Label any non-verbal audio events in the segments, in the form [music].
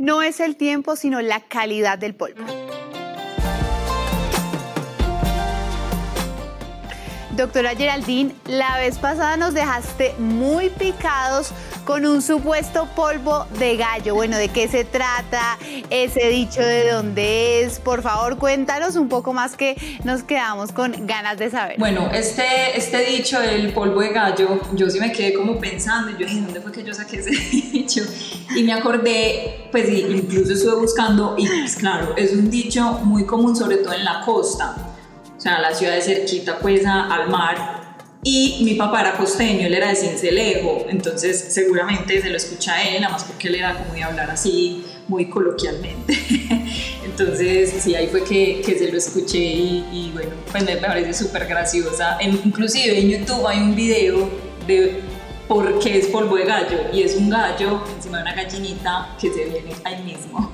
no es el tiempo, sino la calidad del polvo. Doctora Geraldine, la vez pasada nos dejaste muy picados con un supuesto polvo de gallo. Bueno, ¿de qué se trata? Ese dicho de dónde es. Por favor, cuéntanos un poco más que nos quedamos con ganas de saber. Bueno, este, este dicho del polvo de gallo, yo sí me quedé como pensando, yo dije, ¿dónde fue que yo saqué ese [laughs] dicho? Y me acordé, pues incluso estuve buscando y pues claro, es un dicho muy común sobre todo en la costa o sea, la ciudad de cerquita pues al mar. Y mi papá era costeño, él era de Cincelejo, entonces seguramente se lo escucha a él, nada más porque él era como de hablar así muy coloquialmente. [laughs] entonces sí, ahí fue que, que se lo escuché y, bueno, pues me parece súper graciosa. inclusive en YouTube hay un video de por qué es polvo de gallo y es un gallo encima de una gallinita que se viene ahí mismo.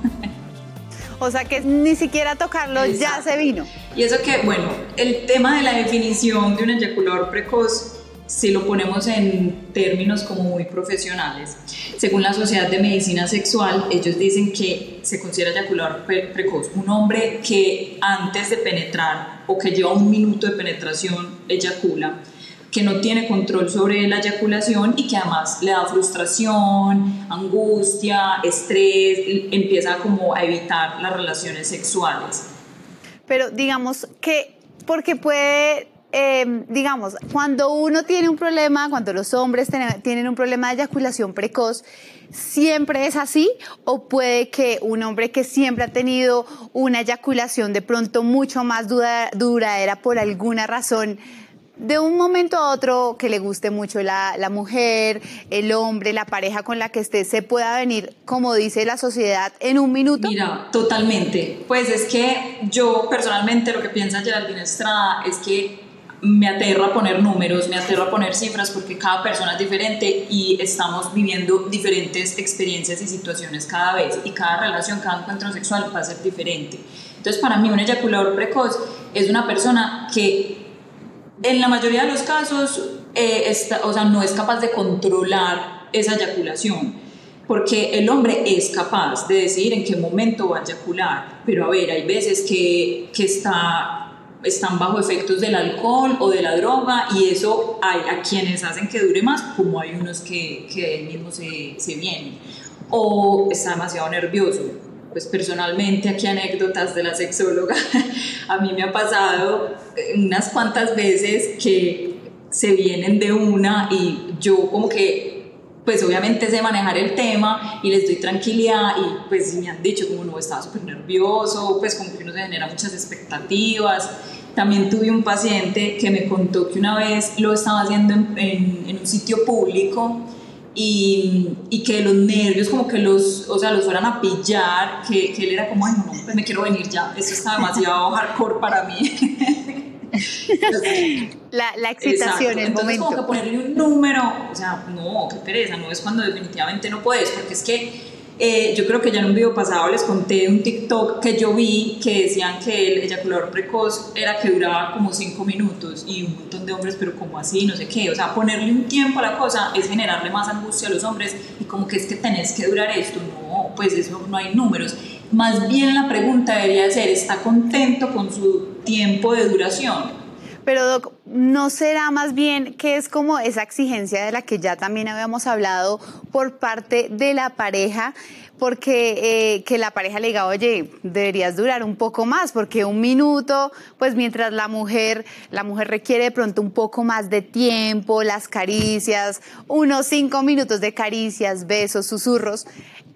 O sea que ni siquiera tocarlo ya se vino. Y eso que, bueno, el tema de la definición de un eyaculador precoz, si lo ponemos en términos como muy profesionales, según la Sociedad de Medicina Sexual, ellos dicen que se considera eyaculador precoz un hombre que antes de penetrar o que lleva un minuto de penetración eyacula que no tiene control sobre la eyaculación y que además le da frustración, angustia, estrés, empieza como a evitar las relaciones sexuales. Pero digamos que, porque puede em, digamos, cuando uno tiene un problema, cuando los hombres tienen un problema de eyaculación precoz, ¿siempre es así? ¿O puede que un hombre que siempre ha tenido una eyaculación de pronto mucho más duradera por alguna razón, de un momento a otro que le guste mucho la, mujer, el hombre, la pareja con la que esté, se pueda venir, como dice la sociedad, en un minuto? Mira, totalmente. Pues es que yo personalmente lo que piensa Geraldine Estrada es que me aterra poner números, me aterra poner cifras porque cada persona es diferente y estamos viviendo diferentes experiencias y situaciones cada vez y cada relación, cada encuentro sexual va a ser diferente. Entonces para mí un eyaculador precoz es una persona que en la mayoría de los casos, eh, o sea, no es capaz de controlar esa eyaculación, porque el hombre es capaz de decir en qué momento va a eyacular, pero a ver, hay veces que, que está, están bajo efectos del alcohol o de la droga y eso hay a quienes hacen que dure más, como hay unos que, que mismo se, se vienen, o está demasiado nervioso pues personalmente aquí anécdotas de la sexóloga, [laughs] a mí me ha pasado unas cuantas veces que se vienen de una y yo como que pues obviamente sé manejar el tema y les doy tranquilidad y pues me han dicho como no estaba súper nervioso, pues como que uno se genera muchas expectativas. También tuve un paciente que me contó que una vez lo estaba haciendo en, en un sitio público y, y, que los nervios como que los, o sea, los fueran a pillar, que, que él era como, ay, no, pues me quiero venir ya, esto está demasiado [laughs] hardcore para mí. [laughs] la, la, excitación, el Entonces, momento. como que ponerle un número, o sea, no, qué pereza, no es cuando definitivamente no puedes, porque es que eh, yo creo que ya en un video pasado les conté un TikTok que yo vi que decían que el eyaculador precoz era que duraba como 5 minutos y un montón de hombres, pero como así, no sé qué. O sea, ponerle un tiempo a la cosa es generarle más angustia a los hombres y como que es que tenés que durar esto. No, pues eso no hay números. Más bien la pregunta debería ser, ¿está contento con su tiempo de duración? Pero Doc, ¿no será más bien que es como esa exigencia de la que ya también habíamos hablado por parte de la pareja? porque eh, que la pareja le diga, oye, deberías durar un poco más, porque un minuto, pues mientras la mujer, la mujer requiere de pronto un poco más de tiempo, las caricias, unos cinco minutos de caricias, besos, susurros,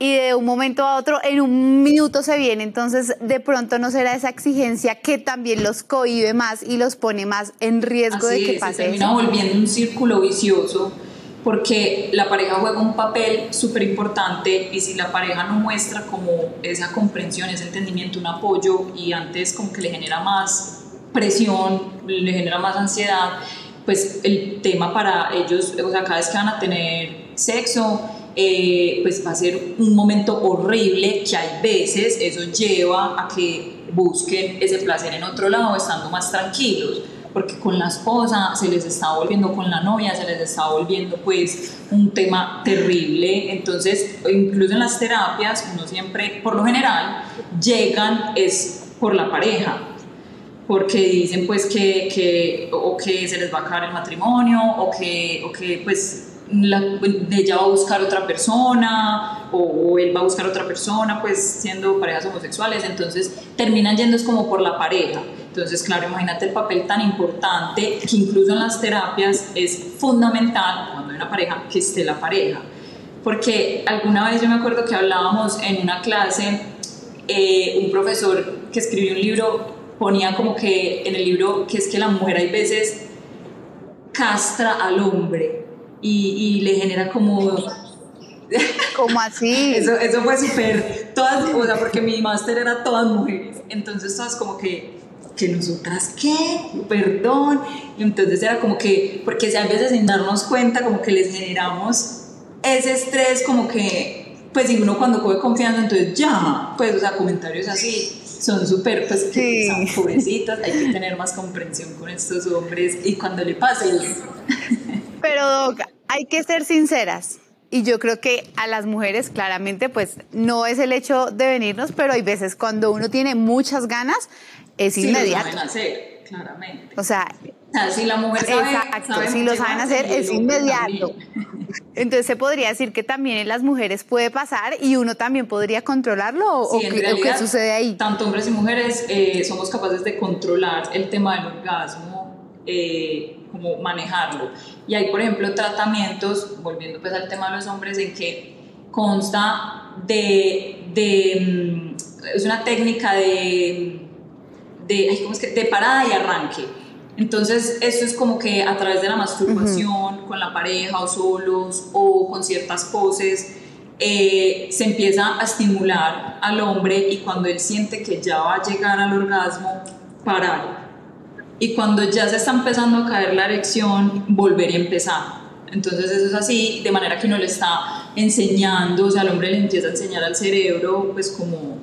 y de un momento a otro en un minuto se viene, entonces de pronto no será esa exigencia que también los cohibe más y los pone más en riesgo de que pase. Se termina volviendo un círculo vicioso porque la pareja juega un papel súper importante y si la pareja no muestra como esa comprensión, ese entendimiento, un apoyo y antes como que le genera más presión, le genera más ansiedad, pues el tema para ellos, o sea, cada vez que van a tener sexo, eh, pues va a ser un momento horrible que hay veces eso lleva a que busquen ese placer en otro lado estando más tranquilos porque con la esposa se les está volviendo, con la novia se les está volviendo pues un tema terrible. Entonces, incluso en las terapias, uno siempre, por lo general, llegan es por la pareja, porque dicen pues que, que, o que se les va a acabar el matrimonio o que, o que pues la, ella va a buscar otra persona o, él va a buscar otra persona, pues siendo parejas homosexuales, entonces terminan yendo es como por la pareja. Entonces, claro, imagínate el papel tan importante que incluso en las terapias es fundamental cuando hay una pareja que esté la pareja. Porque alguna vez yo me acuerdo que hablábamos en una clase, eh, un profesor que escribió un libro ponía como que en el libro que es que la mujer hay veces castra al hombre y, le genera como... [laughs] ¿Cómo así? eso, eso fue súper, todas, o sea, porque mi máster era todas mujeres, entonces todas como que, que nosotras qué, perdón, y entonces era como que, porque a veces sin darnos cuenta como que les generamos ese estrés como que, pues y uno cuando coge confianza, entonces ya, pues, o sea, comentarios así, son súper, pues, que son pobrecitas, hay que tener más comprensión con estos hombres y cuando le pase... Pero hay que ser sinceras. Y yo creo que a las mujeres claramente pues no es el hecho de venirnos, pero hay veces cuando uno tiene muchas ganas, es inmediato. Sí, lo saben hacer, claramente. O sea, si la mujer sabe, exacto, si lo saben hacer, es inmediato. Entonces se podría decir que también en las mujeres puede pasar y uno también podría controlarlo o, qué, sucede ahí. Tanto hombres y mujeres eh, somos capaces de controlar el tema del orgasmo. Eh, como manejarlo. Y hay, por ejemplo, tratamientos, volviendo pues al tema de los hombres, en que consta de, de mm, es una técnica de, de, ¿cómo es que? de parada y arranque. Entonces, eso es como que a través de la masturbación, con la pareja o solos o con ciertas poses, eh, se empieza a estimular al hombre y cuando él siente que ya va a llegar al orgasmo, parar y cuando ya se está empezando a caer la erección, volver a empezar. Entonces eso es así, de manera que uno le está enseñando, o sea, al hombre le empieza a enseñar al cerebro, pues como,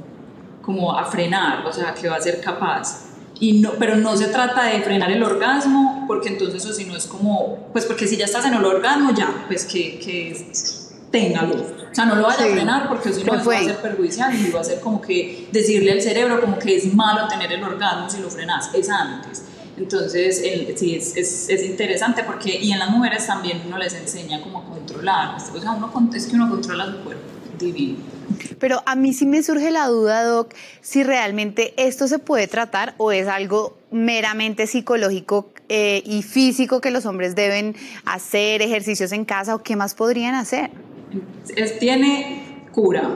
como a frenar, o sea, que va a ser capaz. Y no, pero no se trata de frenar el orgasmo, porque entonces eso si no es como, pues porque si ya estás en el orgasmo, ya, pues que, que téngalo. O sea, no lo vaya a frenar porque si no va a ser perjudicial y va a ser como que decirle al cerebro como que es malo tener el orgasmo si lo frenas, es antes. Entonces, sí, es, es, es, interesante porque, y en las mujeres también uno les enseña cómo controlar, o sea, uno, es que uno controla su cuerpo, divino. Pero a mí sí me surge la duda, Doc, si realmente esto se puede tratar o es algo meramente psicológico eh, y físico que los hombres deben hacer, ejercicios en casa o qué más podrían hacer. Es, tiene cura,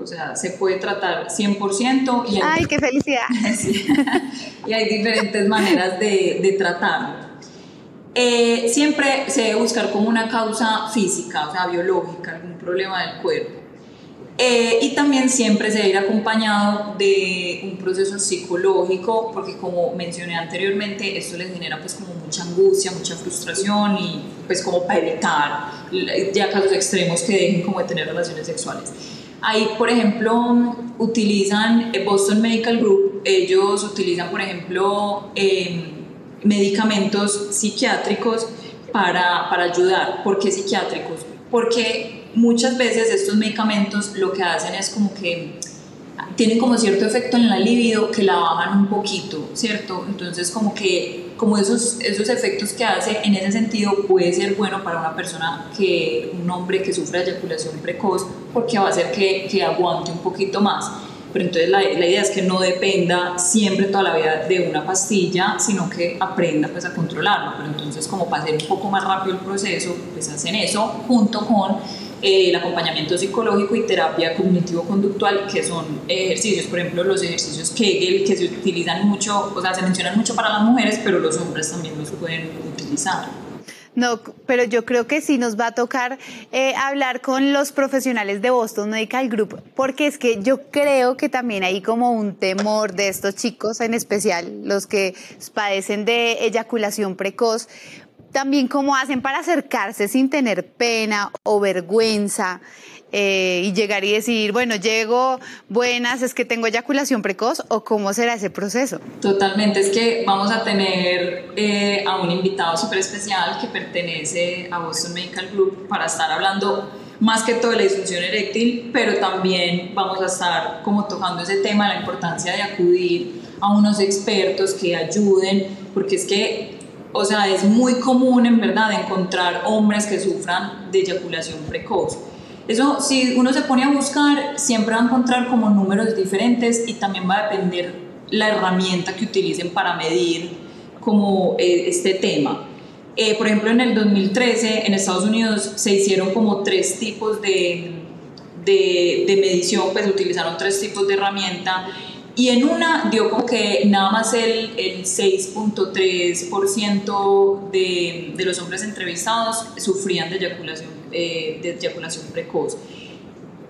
o sea, se puede tratar 100% y hay, ¡Ay, qué felicidad! [laughs] y hay diferentes maneras de, de tratarlo. Eh, siempre se debe buscar como una causa física, o sea, biológica, algún problema del cuerpo. Eh, y también siempre se debe ir acompañado de un proceso psicológico, porque como mencioné anteriormente, esto les genera pues como mucha angustia, mucha frustración y pues como para evitar ya casos extremos que dejen como de tener relaciones sexuales. Ahí, por ejemplo, utilizan Boston Medical Group, ellos utilizan, por ejemplo, em, medicamentos psiquiátricos para, para ayudar. ¿Por qué psiquiátricos? Porque muchas veces estos medicamentos lo que hacen es como que tienen como cierto efecto en la libido que la bajan un poquito, ¿cierto? Entonces como que como esos, esos efectos que hace en ese sentido puede ser bueno para una persona que, un hombre que sufre eyaculación precoz porque va a hacer que, que aguante un poquito más. Pero entonces la, la, idea es que no dependa siempre toda la vida de una pastilla, sino que aprenda pues a controlarlo. Pero entonces como para hacer un poco más rápido el proceso, pues hacen eso junto con eh, el acompañamiento psicológico y terapia cognitivo-conductual, que son ejercicios, por ejemplo, los ejercicios Kegel, que se utilizan mucho, o sea, se mencionan mucho para las mujeres, pero los hombres también los pueden utilizar. No, pero yo creo que sí nos va a tocar eh, hablar con los profesionales de Boston Medical Group, porque es que yo creo que también hay como un temor de estos chicos, en especial los que padecen de eyaculación precoz, también cómo hacen para acercarse sin tener pena o vergüenza. eh, y llegar y decir, bueno, llego, buenas, es que tengo eyaculación precoz o cómo será ese proceso? Totalmente, es que vamos a tener eh, a un invitado súper especial que pertenece a Boston Medical Group para estar hablando más que todo de la disfunción eréctil, pero también vamos a estar como tocando ese tema, la importancia de acudir a unos expertos que ayuden, porque es que, o sea, es muy común en verdad encontrar hombres que sufran de eyaculación precoz. Eso, si uno se pone a buscar, siempre va a encontrar como números diferentes y también va a depender la herramienta que utilicen para medir como eh, este tema. Eh, por ejemplo, en el 2013 en Estados Unidos se hicieron como tres tipos de, de, de medición, pues utilizaron tres tipos de herramienta y en una dio como que nada más el, el 6.3% de, de, los hombres entrevistados sufrían de eyaculación, eh, de eyaculación precoz.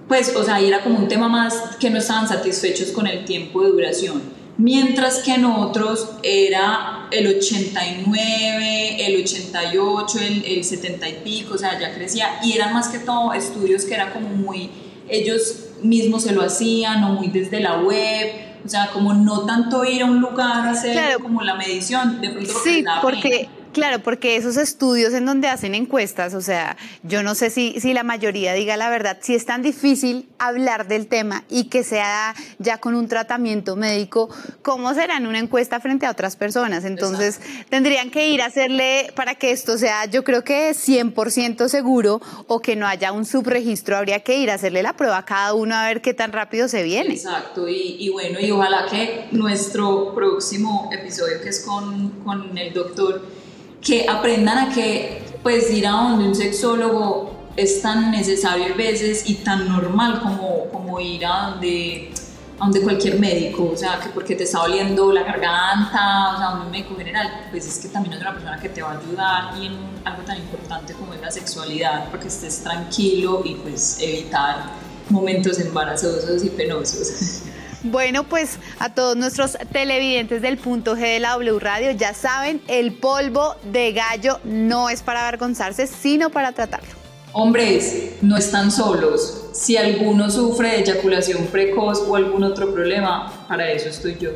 Pues, o sea, ahí era como un tema más que no estaban satisfechos con el tiempo de duración. Mientras que en otros era el 89, el 88, el, el 70 y pico, o sea, ya crecía. Y eran más que todo estudios que eran como muy, ellos mismos se lo hacían o muy desde la web o sea, como no tanto ir a un lugar a hacer como la medición, de pronto sí, porque Claro, porque esos estudios en donde hacen encuestas, o sea, yo no sé si, si la mayoría diga la verdad, si es tan difícil hablar del tema y que sea ya con un tratamiento médico, ¿cómo será en una encuesta frente a otras personas? Entonces, tendrían que ir a hacerle para que esto sea, yo creo que 100% seguro o que no haya un subregistro, habría que ir a hacerle la prueba a cada uno a ver qué tan rápido se viene. Exacto, y, y bueno, y ojalá que nuestro próximo episodio, que es con, con el doctor, que aprendan a que pues ir a donde un sexólogo es tan necesario veces y tan normal como, como ir a donde, a donde cualquier médico, o sea, que porque te está oliendo la garganta, o sea, un médico general, pues es que también es una persona que te va a ayudar y en algo tan importante como es la sexualidad, para que estés tranquilo y pues evitar momentos embarazosos y penosos. [laughs] Bueno, pues a todos nuestros televidentes del punto G de la W Radio, ya saben, el polvo de gallo no es para avergonzarse, sino para tratarlo. Hombres, no están solos. Si alguno sufre de eyaculación precoz o algún otro problema, para eso estoy yo.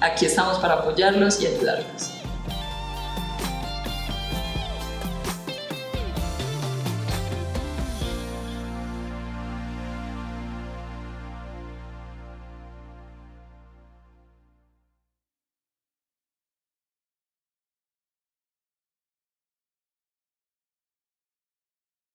Aquí estamos para apoyarlos y ayudarlos.